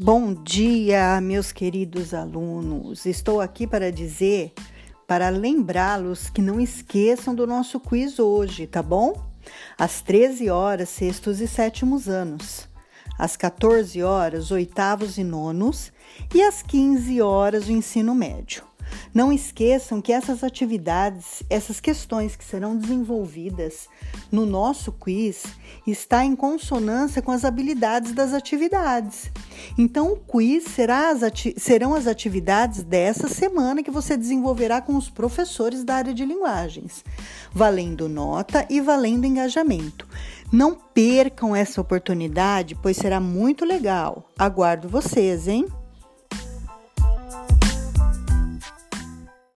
Bom dia, meus queridos alunos. Estou aqui para dizer, para lembrá-los que não esqueçam do nosso quiz hoje, tá bom? Às 13 horas, sextos e sétimos anos. Às 14 horas, oitavos e nonos. E às 15 horas, o ensino médio. Não esqueçam que essas atividades, essas questões que serão desenvolvidas no nosso quiz, está em consonância com as habilidades das atividades. Então, o quiz será as serão as atividades dessa semana que você desenvolverá com os professores da área de linguagens, valendo nota e valendo engajamento. Não percam essa oportunidade, pois será muito legal. Aguardo vocês, hein?